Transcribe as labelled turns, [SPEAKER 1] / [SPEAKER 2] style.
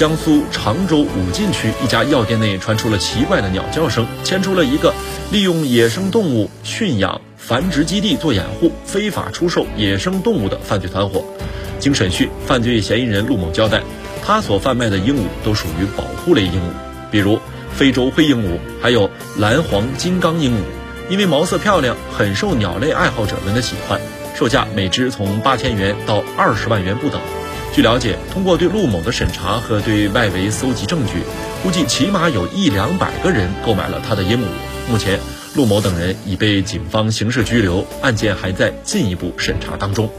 [SPEAKER 1] 江苏常州武进区一家药店内传出了奇怪的鸟叫声，牵出了一个利用野生动物驯养繁殖基地做掩护，非法出售野生动物的犯罪团伙。经审讯，犯罪嫌疑人陆某交代，他所贩卖的鹦鹉都属于保护类鹦鹉，比如非洲灰鹦鹉，还有蓝黄金刚鹦鹉，因为毛色漂亮，很受鸟类爱好者们的喜欢，售价每只从八千元到二十万元不等。据了解，通过对陆某的审查和对外围搜集证据，估计起码有一两百个人购买了他的鹦鹉。目前，陆某等人已被警方刑事拘留，案件还在进一步审查当中。